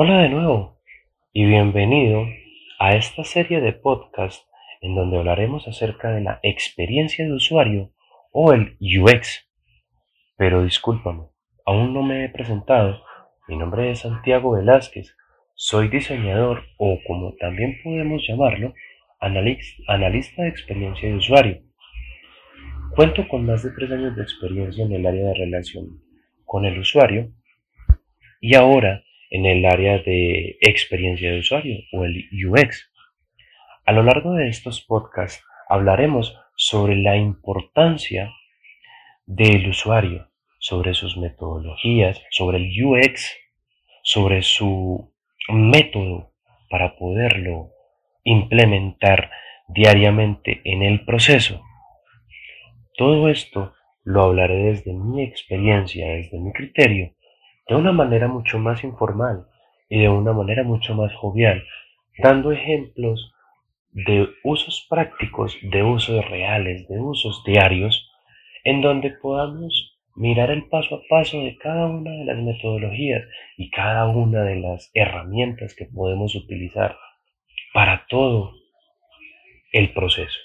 Hola de nuevo y bienvenido a esta serie de podcast en donde hablaremos acerca de la experiencia de usuario o el UX. Pero discúlpame, aún no me he presentado. Mi nombre es Santiago Velázquez. Soy diseñador o como también podemos llamarlo, analista de experiencia de usuario. Cuento con más de tres años de experiencia en el área de relación con el usuario y ahora en el área de experiencia de usuario o el UX. A lo largo de estos podcasts hablaremos sobre la importancia del usuario, sobre sus metodologías, sobre el UX, sobre su método para poderlo implementar diariamente en el proceso. Todo esto lo hablaré desde mi experiencia, desde mi criterio de una manera mucho más informal y de una manera mucho más jovial, dando ejemplos de usos prácticos, de usos reales, de usos diarios, en donde podamos mirar el paso a paso de cada una de las metodologías y cada una de las herramientas que podemos utilizar para todo el proceso.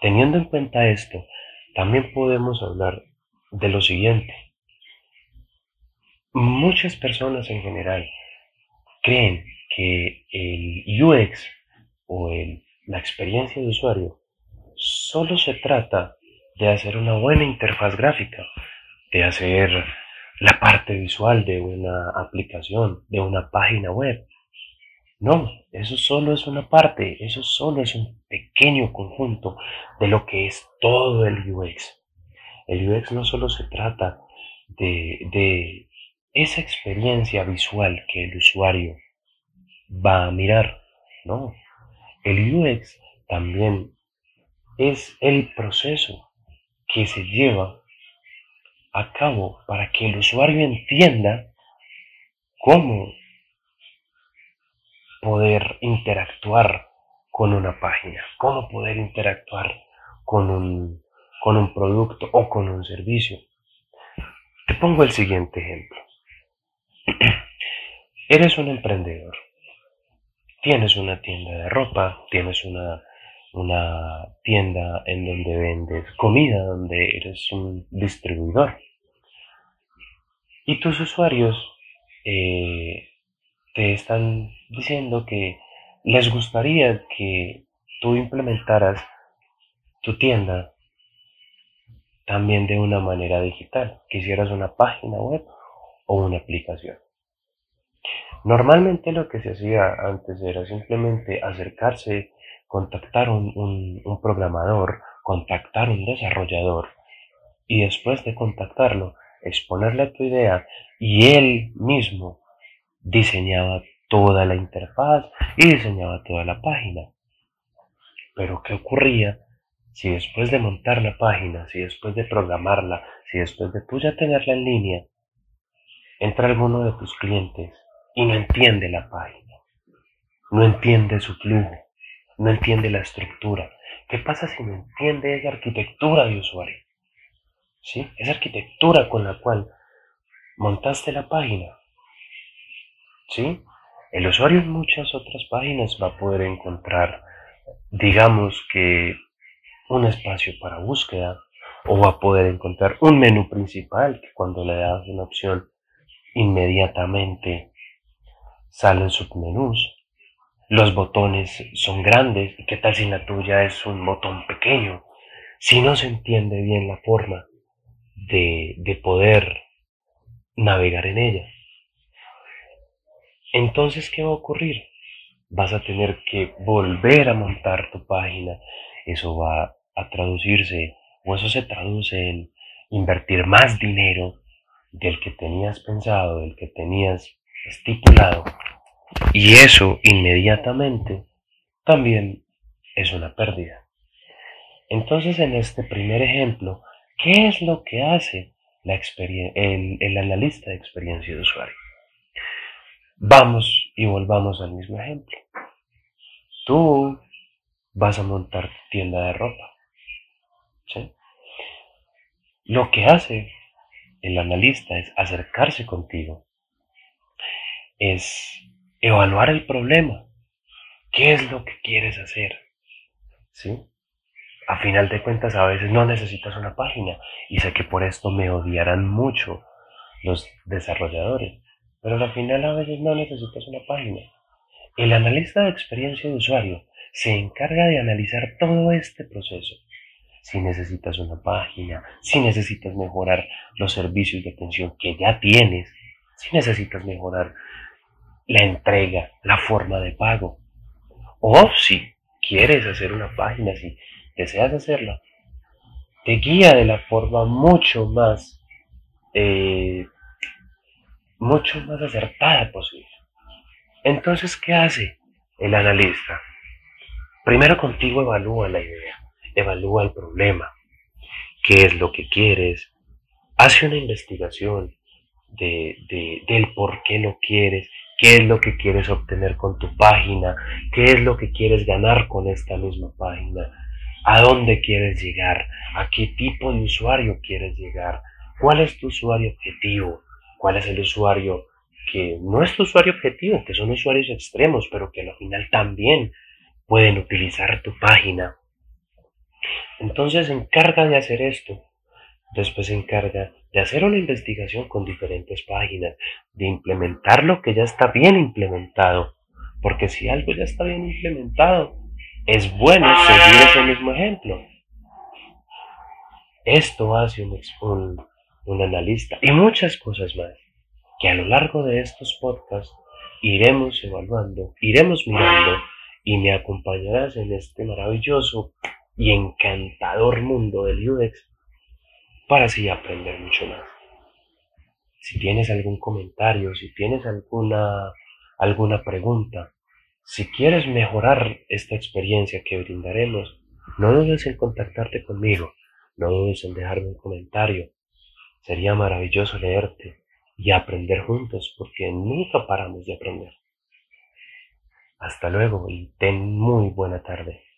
Teniendo en cuenta esto, también podemos hablar de lo siguiente. Muchas personas en general creen que el UX o la experiencia de usuario solo se trata de hacer una buena interfaz gráfica, de hacer la parte visual de una aplicación, de una página web. No, eso solo es una parte, eso solo es un pequeño conjunto de lo que es todo el UX. El UX no solo se trata de, de esa experiencia visual que el usuario va a mirar, ¿no? El UX también es el proceso que se lleva a cabo para que el usuario entienda cómo poder interactuar con una página, cómo poder interactuar con un, con un producto o con un servicio. Te pongo el siguiente ejemplo. Eres un emprendedor. Tienes una tienda de ropa, tienes una, una tienda en donde vendes comida, donde eres un distribuidor. Y tus usuarios eh, te están diciendo que les gustaría que tú implementaras tu tienda también de una manera digital, que hicieras una página web o una aplicación. Normalmente lo que se hacía antes era simplemente acercarse, contactar un, un, programador, contactar un desarrollador y después de contactarlo, exponerle tu idea y él mismo diseñaba toda la interfaz y diseñaba toda la página. Pero ¿qué ocurría si después de montar la página, si después de programarla, si después de tú ya tenerla en línea, entra alguno de tus clientes y no entiende la página, no entiende su flujo, no entiende la estructura. ¿Qué pasa si no entiende esa arquitectura de usuario? ¿Sí? Esa arquitectura con la cual montaste la página. ¿Sí? El usuario en muchas otras páginas va a poder encontrar, digamos que, un espacio para búsqueda o va a poder encontrar un menú principal que cuando le das una opción inmediatamente salen submenús. Los botones son grandes. ¿Y qué tal si la tuya es un botón pequeño? Si no se entiende bien la forma de, de poder navegar en ella. Entonces, ¿qué va a ocurrir? Vas a tener que volver a montar tu página. Eso va a traducirse, o eso se traduce en invertir más dinero del que tenías pensado, del que tenías estipulado y eso inmediatamente también es una pérdida. Entonces en este primer ejemplo, ¿qué es lo que hace el, analista de experiencia de usuario? Vamos y volvamos al mismo ejemplo. Tú vas a montar tienda de ropa. Lo que hace el analista es acercarse contigo es evaluar el problema. ¿Qué es lo que quieres hacer? ¿Sí? A final de cuentas, a veces no necesitas una página y sé que por esto me odiarán mucho los desarrolladores, pero al final a veces no necesitas una página. El analista de experiencia de usuario se encarga de analizar todo este proceso. Si necesitas una página, si necesitas mejorar los servicios de atención que ya tienes, si necesitas mejorar la entrega, la forma de pago, o si quieres hacer una página, si deseas hacerla, te guía de la forma mucho más, eh, mucho más acertada posible. Entonces, ¿qué hace el analista? Primero contigo evalúa la idea, evalúa el problema, qué es lo que quieres, hace una investigación de, de, del por qué lo quieres, qué es lo que quieres obtener con tu página, qué es lo que quieres ganar con esta misma página, a dónde quieres llegar, a qué tipo de usuario quieres llegar, cuál es tu usuario objetivo, cuál es el usuario que no es tu usuario objetivo, que son usuarios extremos, pero que al final también pueden utilizar tu página. Entonces se encarga de hacer esto. Después se encarga de hacer una investigación con diferentes páginas, de implementar lo que ya está bien implementado. Porque si algo ya está bien implementado, es bueno seguir ese mismo ejemplo. Esto hace un, un, analista y muchas cosas más que a lo largo de estos podcasts iremos evaluando, iremos mirando y me acompañarás en este maravilloso y encantador mundo del UX para así aprender mucho más. Si tienes algún comentario, si tienes alguna, alguna pregunta, si quieres mejorar esta experiencia que brindaremos, no dudes en contactarte conmigo, no dudes en dejarme un comentario. Sería maravilloso leerte y aprender juntos porque nunca paramos de aprender. Hasta luego y ten muy buena tarde.